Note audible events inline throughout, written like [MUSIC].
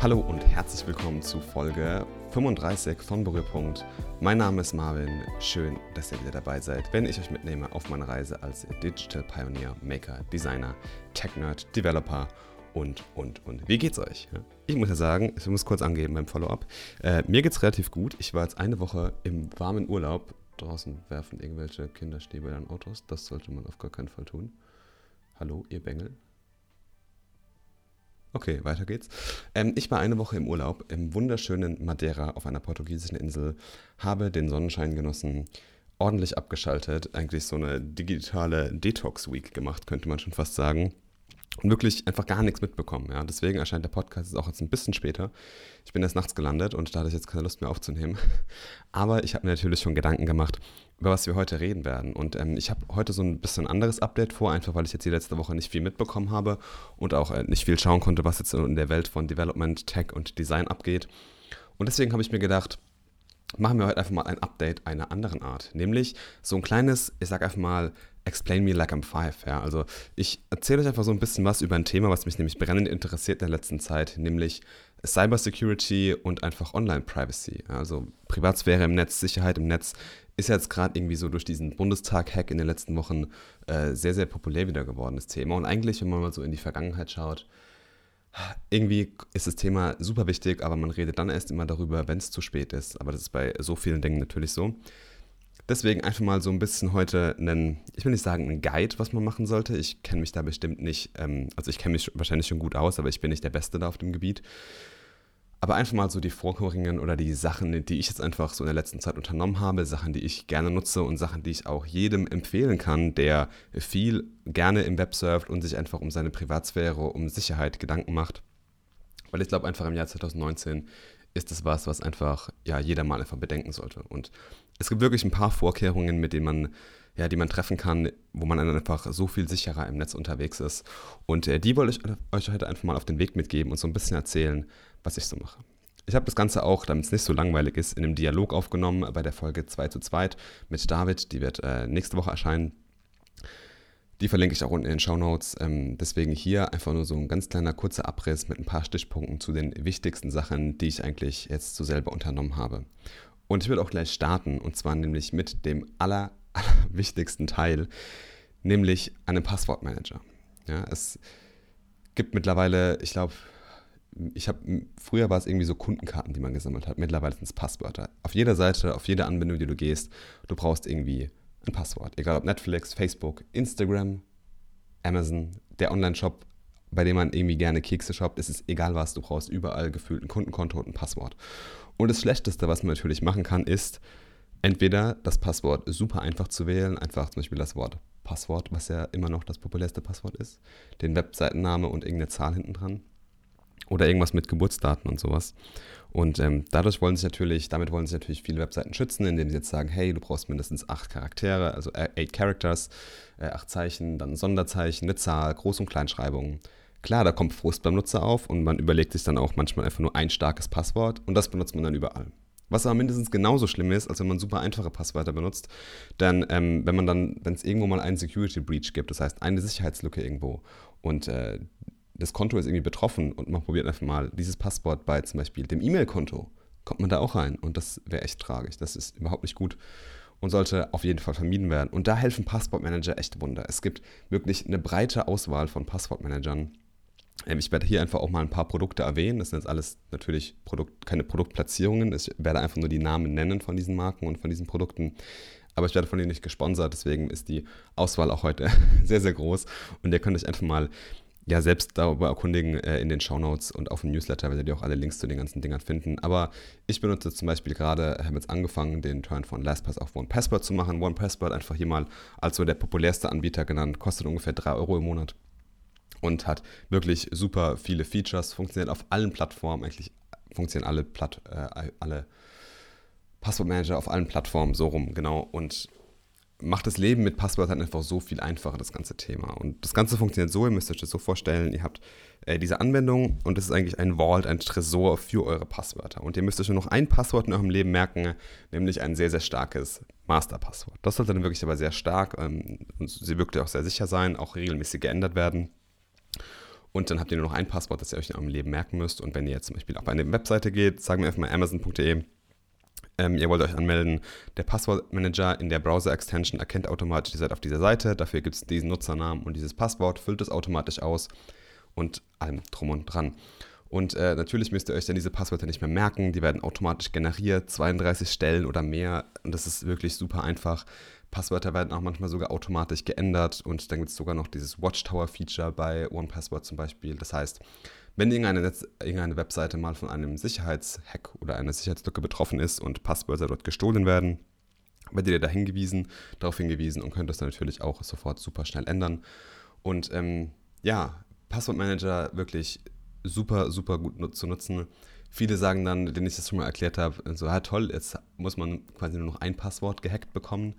Hallo und herzlich willkommen zu Folge 35 von Berührpunkt. Mein Name ist Marvin. Schön, dass ihr wieder dabei seid, wenn ich euch mitnehme auf meine Reise als Digital Pioneer, Maker, Designer, Tech Nerd, Developer und, und, und. Wie geht's euch? Ich muss ja sagen, ich muss kurz angeben beim Follow-up. Äh, mir geht's relativ gut. Ich war jetzt eine Woche im warmen Urlaub. Draußen werfen irgendwelche Kinderstäbe an Autos. Das sollte man auf gar keinen Fall tun. Hallo, ihr Bengel. Okay, weiter geht's. Ähm, ich war eine Woche im Urlaub im wunderschönen Madeira auf einer portugiesischen Insel, habe den Sonnenschein genossen, ordentlich abgeschaltet, eigentlich so eine digitale Detox-Week gemacht, könnte man schon fast sagen. Und wirklich einfach gar nichts mitbekommen. Ja. Deswegen erscheint der Podcast auch jetzt ein bisschen später. Ich bin erst nachts gelandet und da hatte ich jetzt keine Lust mehr aufzunehmen. [LAUGHS] Aber ich habe mir natürlich schon Gedanken gemacht, über was wir heute reden werden. Und ähm, ich habe heute so ein bisschen anderes Update vor, einfach weil ich jetzt die letzte Woche nicht viel mitbekommen habe und auch äh, nicht viel schauen konnte, was jetzt in der Welt von Development, Tech und Design abgeht. Und deswegen habe ich mir gedacht, machen wir heute einfach mal ein Update einer anderen Art. Nämlich so ein kleines, ich sage einfach mal, Explain Me Like I'm Five. Ja? Also ich erzähle euch einfach so ein bisschen was über ein Thema, was mich nämlich brennend interessiert in der letzten Zeit, nämlich Cybersecurity und einfach Online-Privacy. Also Privatsphäre im Netz, Sicherheit im Netz ist jetzt gerade irgendwie so durch diesen Bundestag-Hack in den letzten Wochen äh, sehr, sehr populär wieder geworden, das Thema. Und eigentlich, wenn man mal so in die Vergangenheit schaut, irgendwie ist das Thema super wichtig, aber man redet dann erst immer darüber, wenn es zu spät ist. Aber das ist bei so vielen Dingen natürlich so. Deswegen einfach mal so ein bisschen heute einen, ich will nicht sagen einen Guide, was man machen sollte. Ich kenne mich da bestimmt nicht, ähm, also ich kenne mich wahrscheinlich schon gut aus, aber ich bin nicht der Beste da auf dem Gebiet. Aber einfach mal so die Vorkommungen oder die Sachen, die ich jetzt einfach so in der letzten Zeit unternommen habe, Sachen, die ich gerne nutze und Sachen, die ich auch jedem empfehlen kann, der viel gerne im Web surft und sich einfach um seine Privatsphäre, um Sicherheit Gedanken macht. Weil ich glaube einfach im Jahr 2019 ist das was, was einfach ja jeder mal einfach bedenken sollte. Und es gibt wirklich ein paar Vorkehrungen, mit denen man ja, die man treffen kann, wo man einfach so viel sicherer im Netz unterwegs ist. Und äh, die wollte ich euch heute einfach mal auf den Weg mitgeben und so ein bisschen erzählen, was ich so mache. Ich habe das Ganze auch, damit es nicht so langweilig ist, in einem Dialog aufgenommen bei der Folge 2 zu 2 mit David. Die wird äh, nächste Woche erscheinen. Die verlinke ich auch unten in den Show Notes. Ähm, deswegen hier einfach nur so ein ganz kleiner kurzer Abriss mit ein paar Stichpunkten zu den wichtigsten Sachen, die ich eigentlich jetzt so selber unternommen habe. Und ich will auch gleich starten und zwar nämlich mit dem aller, [LAUGHS] aller wichtigsten Teil, nämlich einem Passwortmanager. Ja, es gibt mittlerweile, ich glaube, ich habe, früher war es irgendwie so Kundenkarten, die man gesammelt hat. Mittlerweile sind es Passwörter. Auf jeder Seite, auf jede Anwendung, die du gehst, du brauchst irgendwie ein Passwort. Egal ob Netflix, Facebook, Instagram, Amazon, der Online-Shop, bei dem man irgendwie gerne Kekse shoppt, ist es egal was, du brauchst überall gefühlt ein Kundenkonto und ein Passwort. Und das Schlechteste, was man natürlich machen kann, ist entweder das Passwort super einfach zu wählen, einfach zum Beispiel das Wort Passwort, was ja immer noch das populärste Passwort ist, den Webseitenname und irgendeine Zahl hinten dran oder irgendwas mit Geburtsdaten und sowas. Und ähm, dadurch wollen sich natürlich, damit wollen sich natürlich viele Webseiten schützen, indem sie jetzt sagen, hey, du brauchst mindestens acht Charaktere, also äh, eight Characters, äh, acht Zeichen, dann Sonderzeichen, eine Zahl, Groß- und Kleinschreibung. Klar, da kommt Frust beim Nutzer auf und man überlegt sich dann auch manchmal einfach nur ein starkes Passwort und das benutzt man dann überall. Was aber mindestens genauso schlimm ist, als wenn man super einfache Passwörter benutzt. Denn ähm, wenn man dann, wenn es irgendwo mal einen Security Breach gibt, das heißt eine Sicherheitslücke irgendwo und äh, das Konto ist irgendwie betroffen und man probiert einfach mal dieses Passwort bei zum Beispiel dem E-Mail-Konto, kommt man da auch rein. Und das wäre echt tragisch. Das ist überhaupt nicht gut und sollte auf jeden Fall vermieden werden. Und da helfen Passwortmanager echt Wunder. Es gibt wirklich eine breite Auswahl von Passwortmanagern. Ähm, ich werde hier einfach auch mal ein paar Produkte erwähnen. Das sind jetzt alles natürlich Produkt, keine Produktplatzierungen. Ich werde einfach nur die Namen nennen von diesen Marken und von diesen Produkten. Aber ich werde von denen nicht gesponsert, deswegen ist die Auswahl auch heute [LAUGHS] sehr, sehr groß. Und ihr könnt euch einfach mal ja, selbst darüber erkundigen äh, in den Shownotes und auf dem Newsletter werdet ihr auch alle Links zu den ganzen Dingern finden. Aber ich benutze zum Beispiel gerade, habe jetzt angefangen, den Turn von LastPass auf OnePassword zu machen. OnePassword einfach hier mal als so der populärste Anbieter genannt, kostet ungefähr 3 Euro im Monat und hat wirklich super viele Features, funktioniert auf allen Plattformen, eigentlich funktionieren alle, Platt, äh, alle Passwortmanager auf allen Plattformen so rum, genau. Und macht das Leben mit Passwörtern einfach so viel einfacher, das ganze Thema. Und das Ganze funktioniert so, ihr müsst euch das so vorstellen, ihr habt äh, diese Anwendung und das ist eigentlich ein Vault, ein Tresor für eure Passwörter. Und ihr müsst euch nur noch ein Passwort in eurem Leben merken, nämlich ein sehr, sehr starkes Masterpasswort. Das sollte dann wirklich aber sehr stark ähm, und sie wirklich auch sehr sicher sein, auch regelmäßig geändert werden. Und dann habt ihr nur noch ein Passwort, das ihr euch in eurem Leben merken müsst. Und wenn ihr jetzt zum Beispiel auf eine Webseite geht, sagen wir einfach mal amazon.de, ähm, ihr wollt euch anmelden, der Passwortmanager in der Browser-Extension erkennt automatisch, ihr seid auf dieser Seite, dafür gibt es diesen Nutzernamen und dieses Passwort, füllt es automatisch aus und allem drum und dran. Und äh, natürlich müsst ihr euch dann diese Passwörter nicht mehr merken, die werden automatisch generiert, 32 Stellen oder mehr und das ist wirklich super einfach. Passwörter werden auch manchmal sogar automatisch geändert und dann gibt es sogar noch dieses Watchtower-Feature bei OnePassword zum Beispiel. Das heißt, wenn irgendeine, Netz, irgendeine Webseite mal von einem Sicherheitshack oder einer Sicherheitslücke betroffen ist und Passwörter dort gestohlen werden, werdet ihr da hingewiesen, darauf hingewiesen und könnt das dann natürlich auch sofort super schnell ändern. Und ähm, ja, Passwortmanager wirklich super, super gut zu nutzen. Viele sagen dann, denen ich das schon mal erklärt habe, so, ja toll, jetzt muss man quasi nur noch ein Passwort gehackt bekommen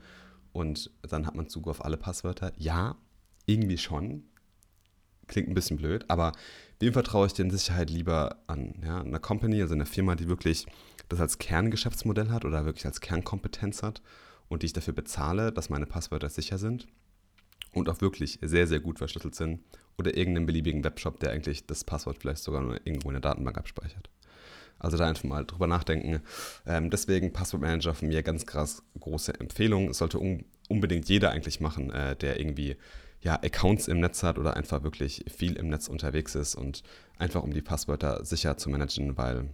und dann hat man Zugriff auf alle Passwörter. Ja, irgendwie schon. Klingt ein bisschen blöd, aber wem vertraue ich denn Sicherheit lieber an? Ja, einer Company, also einer Firma, die wirklich das als Kerngeschäftsmodell hat oder wirklich als Kernkompetenz hat und die ich dafür bezahle, dass meine Passwörter sicher sind und auch wirklich sehr, sehr gut verschlüsselt sind oder irgendeinem beliebigen Webshop, der eigentlich das Passwort vielleicht sogar nur irgendwo in der Datenbank abspeichert. Also da einfach mal drüber nachdenken. Ähm, deswegen Passwortmanager von mir ganz krass große Empfehlung. Das sollte un unbedingt jeder eigentlich machen, äh, der irgendwie ja, Accounts im Netz hat oder einfach wirklich viel im Netz unterwegs ist und einfach um die Passwörter sicher zu managen, weil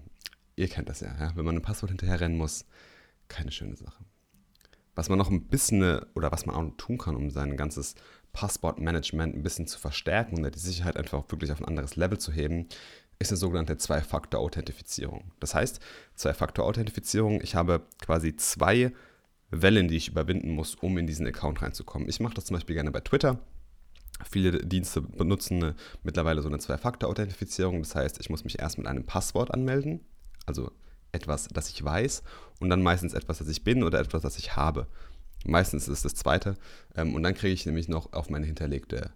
ihr kennt das ja, ja? wenn man ein Passwort hinterher rennen muss, keine schöne Sache. Was man noch ein bisschen oder was man auch tun kann, um sein ganzes Passwortmanagement ein bisschen zu verstärken und die Sicherheit einfach wirklich auf ein anderes Level zu heben, ist eine sogenannte Zwei-Faktor-Authentifizierung. Das heißt, Zwei-Faktor-Authentifizierung, ich habe quasi zwei Wellen, die ich überwinden muss, um in diesen Account reinzukommen. Ich mache das zum Beispiel gerne bei Twitter. Viele Dienste benutzen mittlerweile so eine Zwei-Faktor-Authentifizierung. Das heißt, ich muss mich erst mit einem Passwort anmelden, also etwas, das ich weiß, und dann meistens etwas, das ich bin oder etwas, das ich habe. Meistens ist es das zweite. Ähm, und dann kriege ich nämlich noch auf meine hinterlegte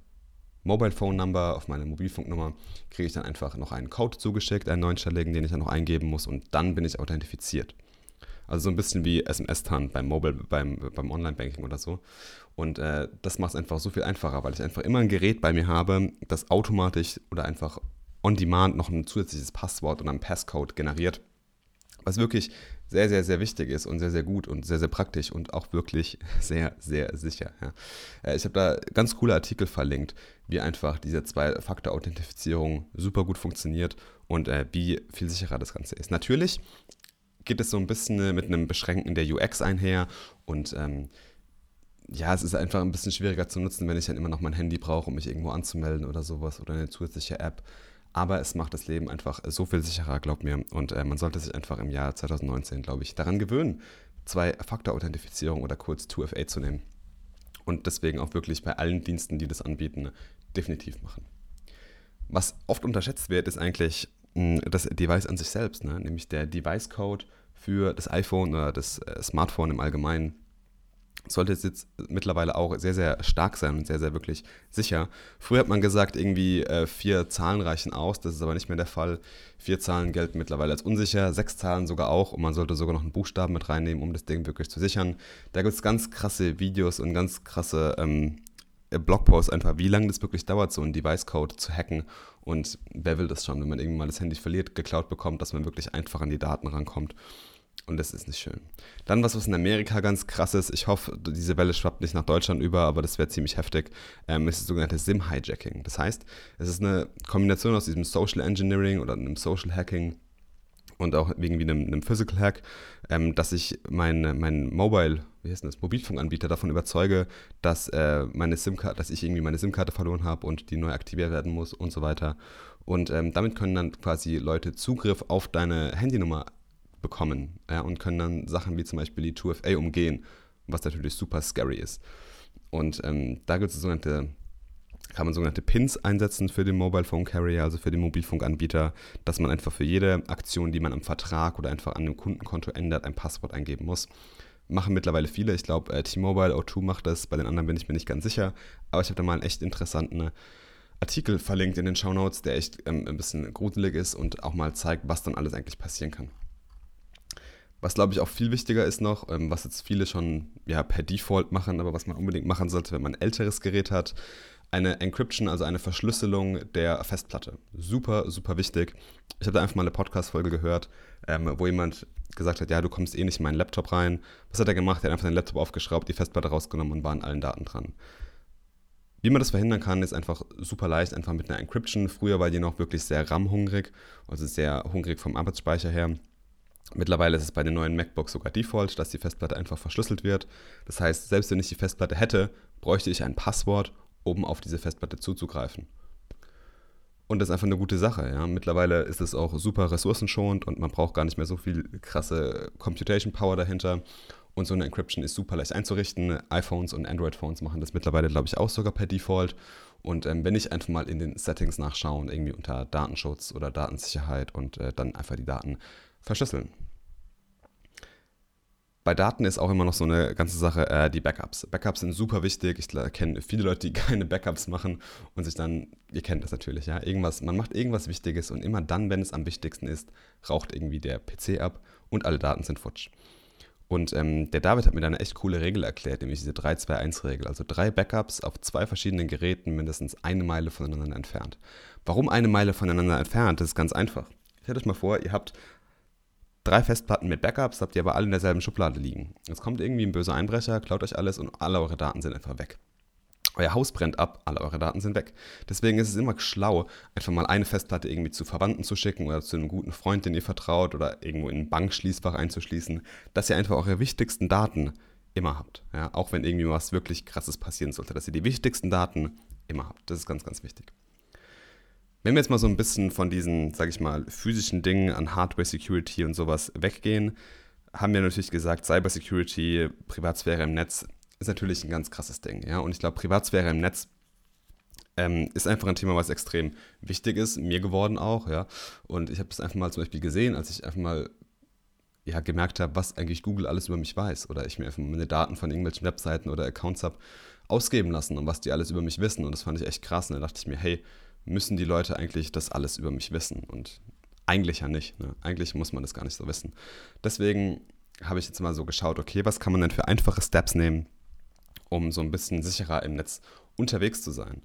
Mobile Phone Number, auf meine Mobilfunknummer, kriege ich dann einfach noch einen Code zugeschickt, einen neunstelligen, den ich dann noch eingeben muss und dann bin ich authentifiziert. Also so ein bisschen wie SMS-TAN beim Mobile, beim, beim Online-Banking oder so. Und äh, das macht es einfach so viel einfacher, weil ich einfach immer ein Gerät bei mir habe, das automatisch oder einfach on demand noch ein zusätzliches Passwort und einen Passcode generiert. Was wirklich sehr, sehr, sehr wichtig ist und sehr, sehr gut und sehr, sehr praktisch und auch wirklich [LAUGHS] sehr, sehr sicher. Ja. Äh, ich habe da ganz coole Artikel verlinkt, wie einfach diese Zwei-Faktor-Authentifizierung super gut funktioniert und äh, wie viel sicherer das Ganze ist. Natürlich geht es so ein bisschen mit einem Beschränken der UX einher und ähm, ja, es ist einfach ein bisschen schwieriger zu nutzen, wenn ich dann immer noch mein Handy brauche, um mich irgendwo anzumelden oder sowas oder eine zusätzliche App. Aber es macht das Leben einfach so viel sicherer, glaubt mir. Und äh, man sollte sich einfach im Jahr 2019, glaube ich, daran gewöhnen, Zwei-Faktor-Authentifizierung oder kurz 2FA zu nehmen. Und deswegen auch wirklich bei allen Diensten, die das anbieten, definitiv machen. Was oft unterschätzt wird, ist eigentlich mh, hm, das Device an sich selbst, ne? nämlich der Device-Code für das iPhone oder das äh, Smartphone im Allgemeinen sollte es jetzt mittlerweile auch sehr, sehr stark sein und sehr, sehr wirklich sicher. Früher hat man gesagt, irgendwie äh, vier Zahlen reichen aus, das ist aber nicht mehr der Fall. Vier Zahlen gelten mittlerweile als unsicher, sechs Zahlen sogar auch und man sollte sogar noch einen Buchstaben mit reinnehmen, um das Ding wirklich zu sichern. Da gibt es ganz krasse Videos und ganz krasse ähm, Blogposts einfach, wie lange das wirklich dauert, so einen Device-Code zu hacken und wer will das schon, wenn man irgendwann mal das Handy verliert, geklaut bekommt, dass man wirklich einfach an die Daten rankommt. Und das ist nicht schön. Dann was, was in Amerika ganz krass ist, ich hoffe, diese Welle schwappt nicht nach Deutschland über, aber das wäre ziemlich heftig, ähm, ist das sogenannte SIM-Hijacking. Das heißt, es ist eine Kombination aus diesem Social Engineering oder einem Social Hacking und auch irgendwie einem, einem Physical Hack, ähm, dass ich mein, mein Mobile, wie heißt das, Mobilfunkanbieter davon überzeuge, dass äh, meine SIM-Karte, dass ich irgendwie meine SIM-Karte verloren habe und die neu aktiviert werden muss und so weiter. Und ähm, damit können dann quasi Leute Zugriff auf deine Handynummer bekommen ja, und können dann Sachen wie zum Beispiel die 2FA umgehen, was natürlich super scary ist. Und ähm, da gibt es sogenannte, kann man sogenannte Pins einsetzen für den Mobile Phone Carrier, also für den Mobilfunkanbieter, dass man einfach für jede Aktion, die man am Vertrag oder einfach an dem Kundenkonto ändert, ein Passwort eingeben muss. Machen mittlerweile viele. Ich glaube, äh, T-Mobile, O2 macht das. Bei den anderen bin ich mir nicht ganz sicher. Aber ich habe da mal einen echt interessanten Artikel verlinkt in den Show Notes, der echt ähm, ein bisschen gruselig ist und auch mal zeigt, was dann alles eigentlich passieren kann. Was glaube ich auch viel wichtiger ist noch, ähm, was jetzt viele schon ja, per Default machen, aber was man unbedingt machen sollte, wenn man ein älteres Gerät hat, eine Encryption, also eine Verschlüsselung der Festplatte. Super, super wichtig. Ich habe da einfach mal eine Podcast-Folge gehört, ähm, wo jemand gesagt hat, ja, du kommst eh nicht in meinen Laptop rein. Was hat er gemacht? Er hat einfach seinen Laptop aufgeschraubt, die Festplatte rausgenommen und waren allen Daten dran. Wie man das verhindern kann, ist einfach super leicht, einfach mit einer Encryption. Früher war die noch wirklich sehr RAM-hungrig, also sehr hungrig vom Arbeitsspeicher her. Mittlerweile ist es bei den neuen MacBooks sogar Default, dass die Festplatte einfach verschlüsselt wird. Das heißt, selbst wenn ich die Festplatte hätte, bräuchte ich ein Passwort, um auf diese Festplatte zuzugreifen. Und das ist einfach eine gute Sache. Ja. Mittlerweile ist es auch super ressourcenschonend und man braucht gar nicht mehr so viel krasse Computation Power dahinter. Und so eine Encryption ist super leicht einzurichten. iPhones und Android-Phones machen das mittlerweile, glaube ich, auch sogar per Default. Und ähm, wenn ich einfach mal in den Settings nachschaue und irgendwie unter Datenschutz oder Datensicherheit und äh, dann einfach die Daten verschlüsseln bei Daten ist auch immer noch so eine ganze Sache, äh, die Backups. Backups sind super wichtig. Ich kenne viele Leute, die [LAUGHS] keine Backups machen und sich dann, ihr kennt das natürlich, ja, irgendwas, man macht irgendwas Wichtiges und immer dann, wenn es am wichtigsten ist, raucht irgendwie der PC ab und alle Daten sind futsch. Und ähm, der David hat mir da eine echt coole Regel erklärt, nämlich diese 3-2-1-Regel. Also drei Backups auf zwei verschiedenen Geräten mindestens eine Meile voneinander entfernt. Warum eine Meile voneinander entfernt? Das ist ganz einfach. Stellt euch mal vor, ihr habt drei Festplatten mit Backups, habt ihr aber alle in derselben Schublade liegen. Jetzt kommt irgendwie ein böser Einbrecher, klaut euch alles und alle eure Daten sind einfach weg. Euer Haus brennt ab, alle eure Daten sind weg. Deswegen ist es immer schlau, einfach mal eine Festplatte irgendwie zu Verwandten zu schicken oder zu einem guten Freund, den ihr vertraut oder irgendwo in ein Bankschließfach einzuschließen, dass ihr einfach eure wichtigsten Daten immer habt. Ja, auch wenn irgendwie was wirklich krasses passieren sollte, dass ihr die wichtigsten Daten immer habt. Das ist ganz, ganz wichtig. Wenn wir jetzt mal so ein bisschen von diesen, sage ich mal, physischen Dingen an Hardware Security und sowas weggehen, haben wir natürlich gesagt, Cyber Security, Privatsphäre im Netz ist natürlich ein ganz krasses Ding. Ja? Und ich glaube, Privatsphäre im Netz ähm, ist einfach ein Thema, was extrem wichtig ist, mir geworden auch. Ja? Und ich habe das einfach mal zum Beispiel gesehen, als ich einfach mal ja, gemerkt habe, was eigentlich Google alles über mich weiß. Oder ich mir einfach meine Daten von irgendwelchen Webseiten oder Accounts habe ausgeben lassen und was die alles über mich wissen. Und das fand ich echt krass. Und da dachte ich mir, hey, müssen die Leute eigentlich das alles über mich wissen. Und eigentlich ja nicht. Ne? Eigentlich muss man das gar nicht so wissen. Deswegen habe ich jetzt mal so geschaut, okay, was kann man denn für einfache Steps nehmen, um so ein bisschen sicherer im Netz unterwegs zu sein.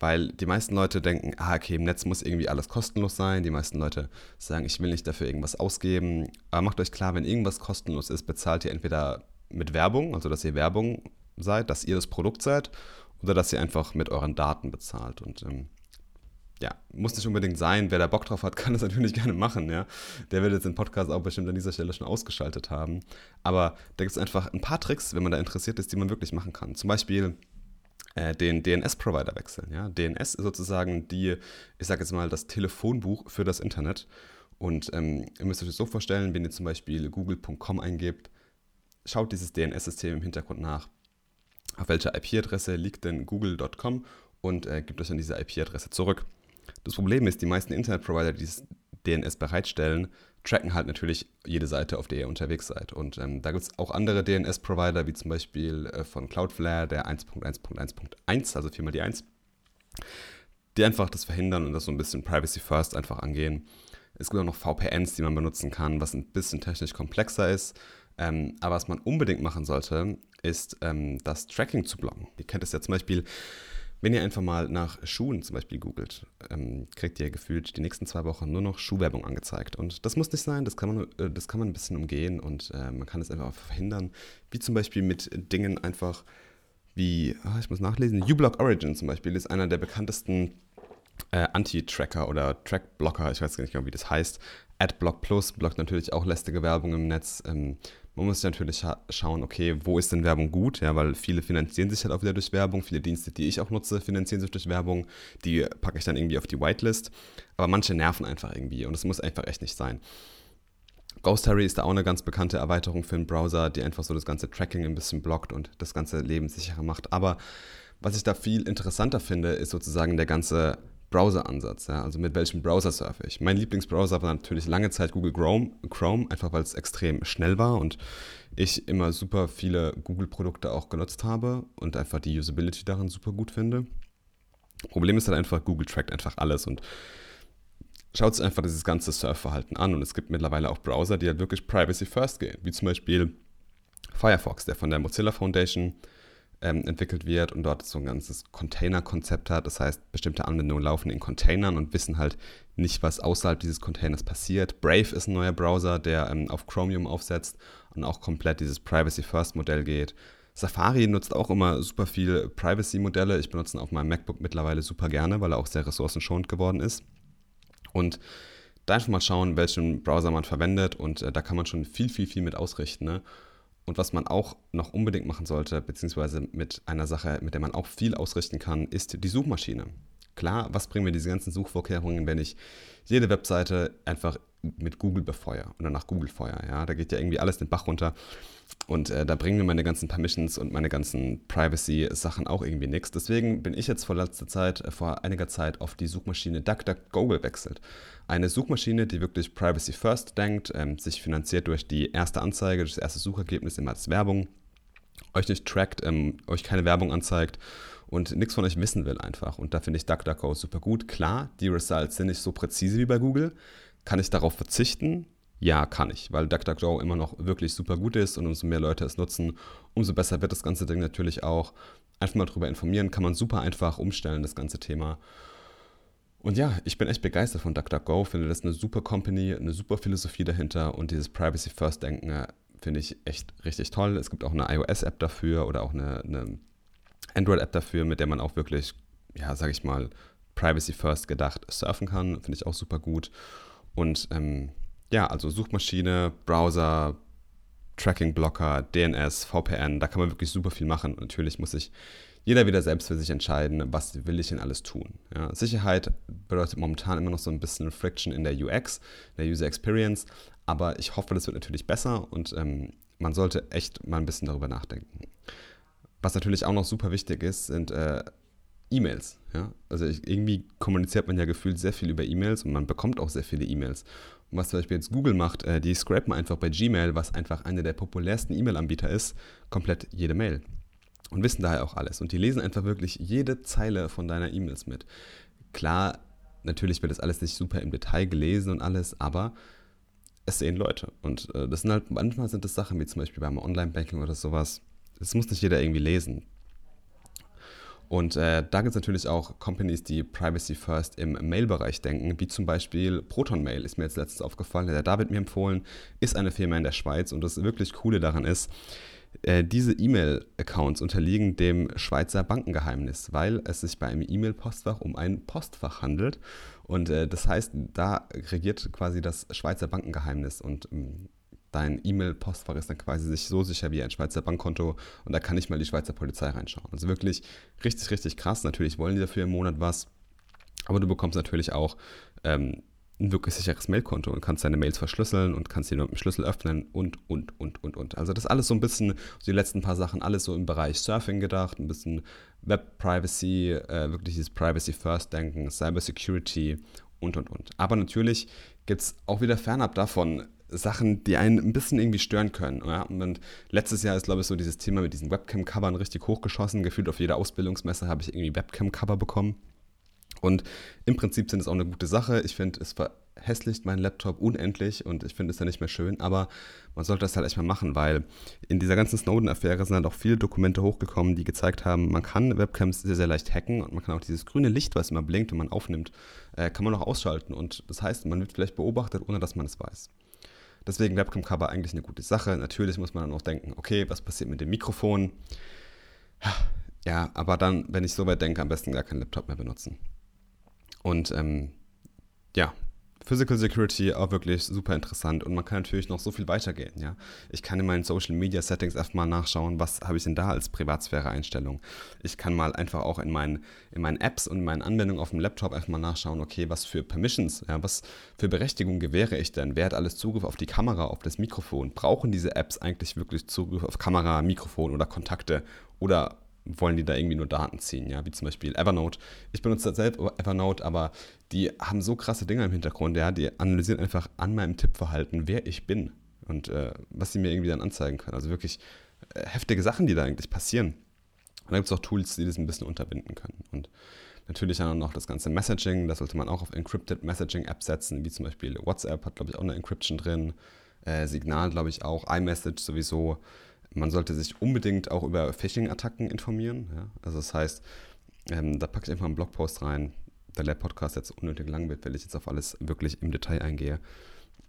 Weil die meisten Leute denken, ah, okay, im Netz muss irgendwie alles kostenlos sein. Die meisten Leute sagen, ich will nicht dafür irgendwas ausgeben. Aber macht euch klar, wenn irgendwas kostenlos ist, bezahlt ihr entweder mit Werbung, also dass ihr Werbung seid, dass ihr das Produkt seid, oder dass ihr einfach mit euren Daten bezahlt. Und ähm, ja, muss nicht unbedingt sein. Wer da Bock drauf hat, [LAUGHS] kann das natürlich gerne machen, ja. Der wird jetzt den Podcast auch bestimmt an dieser Stelle schon ausgeschaltet haben. Aber da gibt es einfach ein paar Tricks, wenn man da interessiert ist, die man wirklich machen kann. Zum Beispiel äh, den DNS-Provider wechseln. Ja? DNS ist sozusagen die, ich sage jetzt mal, das Telefonbuch für das Internet. Und ähm, ihr müsst euch das so vorstellen, wenn ihr zum Beispiel google.com eingebt, schaut dieses DNS-System im Hintergrund nach. Auf welcher IP-Adresse liegt denn google.com und äh, gibt euch dann diese IP-Adresse zurück. Das Problem ist, die meisten Internetprovider, die DNS bereitstellen, tracken halt natürlich jede Seite, auf der ihr unterwegs seid. Und ähm, da gibt es auch andere DNS-Provider, wie zum Beispiel äh, von Cloudflare, der 1.1.1.1, also viermal die 1, die einfach das verhindern und das so ein bisschen Privacy First einfach angehen. Es gibt auch noch VPNs, die man benutzen kann, was ein bisschen technisch komplexer ist. Ähm, aber was man unbedingt machen sollte, ist ähm, das Tracking zu blocken. Ihr kennt es ja zum Beispiel wenn ihr einfach mal nach Schuhen zum Beispiel googelt, ähm, kriegt ihr gefühlt die nächsten zwei Wochen nur noch Schuhwerbung angezeigt. Und das muss nicht sein, das kann man, äh, das kann man ein bisschen umgehen und äh, man kann es einfach verhindern. Wie zum Beispiel mit Dingen einfach wie, oh, ich muss nachlesen, uBlock Origin zum Beispiel ist einer der bekanntesten äh, Anti-Tracker oder Track-Blocker, ich weiß gar nicht genau, wie das heißt. AdBlock Plus blockt natürlich auch lästige Werbung im Netz. Ähm, man muss natürlich scha schauen, okay, wo ist denn Werbung gut? Ja, weil viele finanzieren sich halt auch wieder durch Werbung. Viele Dienste, die ich auch nutze, finanzieren sich durch Werbung. Die packe ich dann irgendwie auf die Whitelist. Aber manche nerven einfach irgendwie und das muss einfach echt nicht sein. Ghost Harry ist da auch eine ganz bekannte Erweiterung für einen Browser, die einfach so das ganze Tracking ein bisschen blockt und das ganze Leben sicherer macht. Aber was ich da viel interessanter finde, ist sozusagen der ganze Browser-Ansatz. Ja? Also mit welchem Browser surfe ich? Mein Lieblingsbrowser war natürlich lange Zeit Google Chrome, Chrome einfach weil es extrem schnell war und ich immer super viele Google-Produkte auch genutzt habe und einfach die Usability darin super gut finde. Problem ist halt einfach, Google trackt einfach alles und schaut sich einfach dieses ganze Surfverhalten an. Und es gibt mittlerweile auch Browser, die halt wirklich Privacy First gehen, wie zum Beispiel Firefox, der von der Mozilla Foundation ähm, entwickelt wird und dort so ein ganzes Container-Konzept hat. Das heißt, bestimmte Anwendungen laufen in Containern und wissen halt nicht, was außerhalb dieses Containers passiert. Brave ist ein neuer Browser, der ähm, auf Chromium aufsetzt und auch komplett dieses Privacy-First-Modell geht. Safari nutzt auch immer super viel Privacy-Modelle. Ich benutze ihn auf meinem MacBook mittlerweile super gerne, weil er auch sehr ressourcenschonend geworden ist. Und da einfach mal schauen, welchen Browser man verwendet und äh, da kann man schon viel, viel, viel mit ausrichten. Ne? Und was man auch noch unbedingt machen sollte, beziehungsweise mit einer Sache, mit der man auch viel ausrichten kann, ist die Suchmaschine. Klar, was bringen mir diese ganzen Suchvorkehrungen, wenn ich jede Webseite einfach mit Google befeuere oder nach Google feuer. Ja? Da geht ja irgendwie alles den Bach runter. Und äh, da bringen mir meine ganzen Permissions und meine ganzen Privacy-Sachen auch irgendwie nichts. Deswegen bin ich jetzt vor letzter Zeit, äh, vor einiger Zeit auf die Suchmaschine DuckDuckGo gewechselt. Eine Suchmaschine, die wirklich Privacy First denkt, ähm, sich finanziert durch die erste Anzeige, das erste Suchergebnis immer als Werbung, euch nicht trackt, ähm, euch keine Werbung anzeigt und nichts von euch wissen will einfach. Und da finde ich DuckDuckGo super gut. Klar, die Results sind nicht so präzise wie bei Google. Kann ich darauf verzichten? Ja, kann ich, weil DuckDuckGo immer noch wirklich super gut ist und umso mehr Leute es nutzen, umso besser wird das ganze Ding natürlich auch. Einfach mal darüber informieren, kann man super einfach umstellen, das ganze Thema. Und ja, ich bin echt begeistert von DuckDuckGo, finde das eine super Company, eine super Philosophie dahinter und dieses Privacy First Denken äh, finde ich echt richtig toll. Es gibt auch eine iOS-App dafür oder auch eine, eine Android-App dafür, mit der man auch wirklich, ja, sag ich mal, Privacy First gedacht surfen kann. Finde ich auch super gut. Und ähm, ja, also Suchmaschine, Browser, Tracking-Blocker, DNS, VPN, da kann man wirklich super viel machen. Und natürlich muss ich jeder wieder selbst für sich entscheiden, was will ich denn alles tun. Ja, Sicherheit bedeutet momentan immer noch so ein bisschen Friction in der UX, der User Experience, aber ich hoffe, das wird natürlich besser und ähm, man sollte echt mal ein bisschen darüber nachdenken. Was natürlich auch noch super wichtig ist, sind äh, E-Mails. Ja? Also ich, irgendwie kommuniziert man ja gefühlt sehr viel über E-Mails und man bekommt auch sehr viele E-Mails. Und was zum Beispiel jetzt Google macht, äh, die scrapen einfach bei Gmail, was einfach einer der populärsten E-Mail-Anbieter ist, komplett jede Mail und wissen daher auch alles. Und die lesen einfach wirklich jede Zeile von deiner E-Mails mit. Klar, natürlich wird das alles nicht super im Detail gelesen und alles, aber es sehen Leute. Und äh, das sind halt, manchmal sind das Sachen wie zum Beispiel beim Online-Banking oder sowas. Das muss nicht jeder irgendwie lesen. Und äh, da gibt es natürlich auch Companies, die Privacy First im Mail-Bereich denken, wie zum Beispiel Proton Mail, ist mir jetzt letztens aufgefallen, der David mir empfohlen, ist eine Firma in der Schweiz und das wirklich Coole daran ist, äh, diese E-Mail-Accounts unterliegen dem Schweizer Bankengeheimnis, weil es sich bei einem E-Mail-Postfach um ein Postfach handelt. Und äh, das heißt, da regiert quasi das Schweizer Bankengeheimnis und ähm, dein E-Mail-Postfach ist dann quasi sich so sicher wie ein Schweizer Bankkonto und da kann nicht mal die Schweizer Polizei reinschauen. Also wirklich richtig, richtig krass. Natürlich wollen die dafür im Monat was, aber du bekommst natürlich auch ähm, ein wirklich sicheres Mailkonto und kannst deine Mails verschlüsseln und kannst sie nur mit dem Schlüssel öffnen und, und, und, und, und. Also das alles so ein bisschen, die letzten paar Sachen, alles so im Bereich Surfing gedacht, ein bisschen Web Privacy, äh, wirklich dieses Privacy First Denken, Cyber Security und, und, und. Aber natürlich gibt es auch wieder fernab davon Sachen, die einen ein bisschen irgendwie stören können. Ja? Und letztes Jahr ist, glaube ich, so dieses Thema mit diesen Webcam-Covern richtig hochgeschossen. Gefühlt auf jeder Ausbildungsmesse habe ich irgendwie Webcam-Cover bekommen. Und im Prinzip sind es auch eine gute Sache. Ich finde, es verhässlicht meinen Laptop unendlich und ich finde es ja nicht mehr schön, aber man sollte das halt echt mal machen, weil in dieser ganzen Snowden-Affäre sind halt auch viele Dokumente hochgekommen, die gezeigt haben, man kann Webcams sehr, sehr leicht hacken und man kann auch dieses grüne Licht, was immer blinkt und man aufnimmt, äh, kann man auch ausschalten und das heißt, man wird vielleicht beobachtet, ohne dass man es weiß. Deswegen Webcam-Cover eigentlich eine gute Sache. Natürlich muss man dann auch denken, okay, was passiert mit dem Mikrofon? Ja, aber dann, wenn ich so weit denke, am besten gar keinen Laptop mehr benutzen. Und ähm, ja, Physical Security auch wirklich super interessant und man kann natürlich noch so viel weitergehen. Ja? Ich kann in meinen Social Media Settings erstmal nachschauen, was habe ich denn da als Privatsphäre-Einstellung. Ich kann mal einfach auch in meinen, in meinen Apps und in meinen Anwendungen auf dem Laptop einfach mal nachschauen, okay, was für Permissions, ja, was für Berechtigung gewähre ich denn? Wer hat alles Zugriff auf die Kamera, auf das Mikrofon? Brauchen diese Apps eigentlich wirklich Zugriff auf Kamera, Mikrofon oder Kontakte? Oder wollen die da irgendwie nur Daten ziehen, ja, wie zum Beispiel Evernote. Ich benutze selbst Evernote, aber die haben so krasse Dinge im Hintergrund, ja, die analysieren einfach an meinem Tippverhalten, wer ich bin und äh, was sie mir irgendwie dann anzeigen können. Also wirklich äh, heftige Sachen, die da eigentlich passieren. Und da gibt es auch Tools, die das ein bisschen unterbinden können. Und natürlich dann noch das ganze Messaging, da sollte man auch auf Encrypted Messaging Apps setzen, wie zum Beispiel WhatsApp hat, glaube ich, auch eine Encryption drin. Äh, Signal, glaube ich, auch. iMessage sowieso man sollte sich unbedingt auch über Phishing-Attacken informieren. Ja? Also das heißt, ähm, da packe ich einfach einen Blogpost rein, da der Podcast jetzt unnötig lang wird, weil ich jetzt auf alles wirklich im Detail eingehe,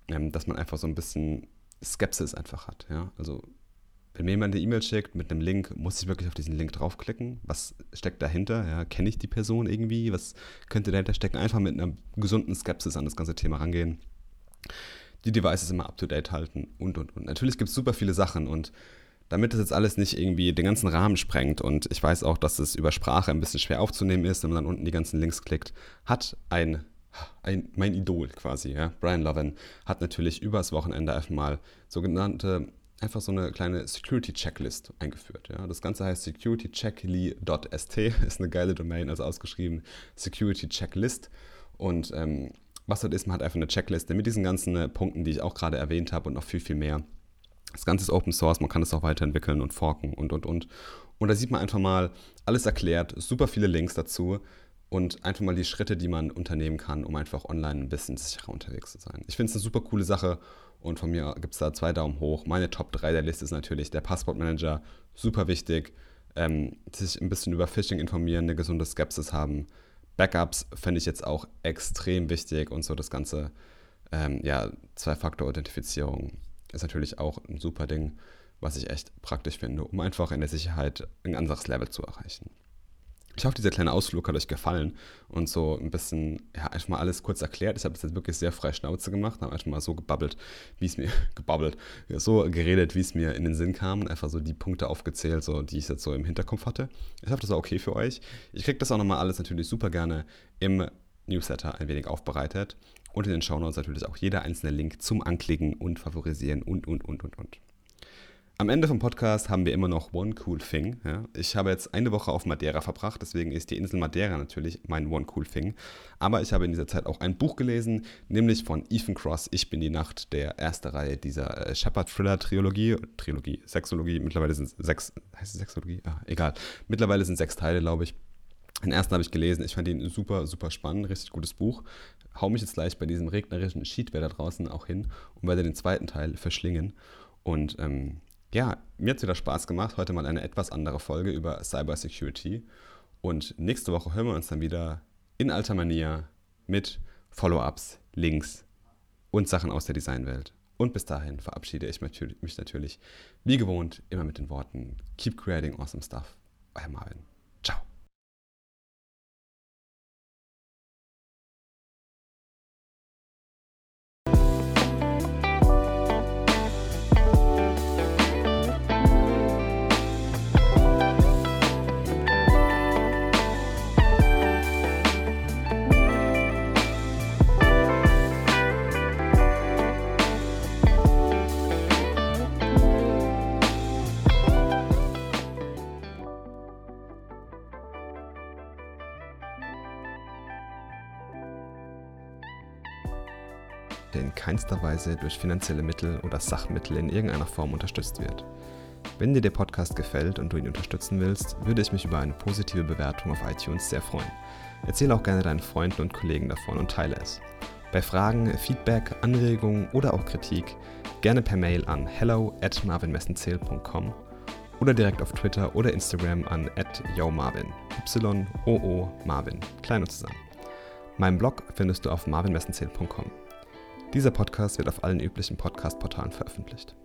ähm, dass man einfach so ein bisschen Skepsis einfach hat. Ja? Also wenn mir jemand eine E-Mail schickt mit einem Link, muss ich wirklich auf diesen Link draufklicken? Was steckt dahinter? Ja, Kenne ich die Person irgendwie? Was könnte dahinter stecken? Einfach mit einer gesunden Skepsis an das ganze Thema rangehen. Die Devices immer up-to-date halten und, und, und. Natürlich gibt es super viele Sachen und damit das jetzt alles nicht irgendwie den ganzen Rahmen sprengt und ich weiß auch, dass es über Sprache ein bisschen schwer aufzunehmen ist, wenn man dann unten die ganzen Links klickt, hat ein, ein mein Idol quasi, ja, Brian Lovin, hat natürlich übers Wochenende einfach mal sogenannte einfach so eine kleine Security Checklist eingeführt. Ja. Das Ganze heißt securitycheckly.st, [LAUGHS] ist eine geile Domain, also ausgeschrieben Security Checklist. Und ähm, was das ist, man hat einfach eine Checkliste mit diesen ganzen äh, Punkten, die ich auch gerade erwähnt habe und noch viel, viel mehr. Das Ganze ist Open Source, man kann es auch weiterentwickeln und forken und, und, und. Und da sieht man einfach mal alles erklärt, super viele Links dazu und einfach mal die Schritte, die man unternehmen kann, um einfach online ein bisschen sicherer unterwegs zu sein. Ich finde es eine super coole Sache und von mir gibt es da zwei Daumen hoch. Meine Top 3 der Liste ist natürlich der Passportmanager, super wichtig. Ähm, sich ein bisschen über Phishing informieren, eine gesunde Skepsis haben. Backups fände ich jetzt auch extrem wichtig und so das ganze ähm, ja, Zwei-Faktor-Authentifizierung ist natürlich auch ein super Ding, was ich echt praktisch finde, um einfach in der Sicherheit ein anderes Level zu erreichen. Ich hoffe, dieser kleine Ausflug hat euch gefallen und so ein bisschen, ja, einfach mal alles kurz erklärt. Ich habe es jetzt wirklich sehr frei Schnauze gemacht, habe einfach mal so gebabbelt, wie es mir, [LAUGHS] gebabbelt, so geredet, wie es mir in den Sinn kam und einfach so die Punkte aufgezählt, so, die ich jetzt so im Hinterkopf hatte. Ich hoffe, das war okay für euch. Ich kriege das auch nochmal alles natürlich super gerne im Newsletter ein wenig aufbereitet und in den Shownotes natürlich auch jeder einzelne Link zum Anklicken und Favorisieren und, und, und, und, und. Am Ende vom Podcast haben wir immer noch One Cool Thing. Ja. Ich habe jetzt eine Woche auf Madeira verbracht, deswegen ist die Insel Madeira natürlich mein One Cool Thing. Aber ich habe in dieser Zeit auch ein Buch gelesen, nämlich von Ethan Cross, Ich bin die Nacht, der erste Reihe dieser äh, Shepard-Thriller-Trilogie, Trilogie, Sexologie, mittlerweile sind es sechs, heißt es Sexologie? Ah, egal. Mittlerweile sind sechs Teile, glaube ich. Den ersten habe ich gelesen, ich fand ihn super, super spannend, richtig gutes Buch. Hau mich jetzt gleich bei diesem regnerischen Sheetwetter draußen auch hin und werde den zweiten Teil verschlingen. Und ähm, ja, mir hat es wieder Spaß gemacht. Heute mal eine etwas andere Folge über Cybersecurity. Und nächste Woche hören wir uns dann wieder in alter Manier mit Follow-ups, Links und Sachen aus der Designwelt. Und bis dahin verabschiede ich mich natürlich wie gewohnt immer mit den Worten Keep creating awesome stuff. Euer Marvin. Keinster Weise durch finanzielle Mittel oder Sachmittel in irgendeiner Form unterstützt wird. Wenn dir der Podcast gefällt und du ihn unterstützen willst, würde ich mich über eine positive Bewertung auf iTunes sehr freuen. Erzähle auch gerne deinen Freunden und Kollegen davon und teile es. Bei Fragen, Feedback, Anregungen oder auch Kritik gerne per Mail an hello at marvinmessenzähl.com oder direkt auf Twitter oder Instagram an yomarvin, y-o-o Marvin, klein und zusammen. Meinen Blog findest du auf marvinmessenzähl.com. Dieser Podcast wird auf allen üblichen Podcast-Portalen veröffentlicht.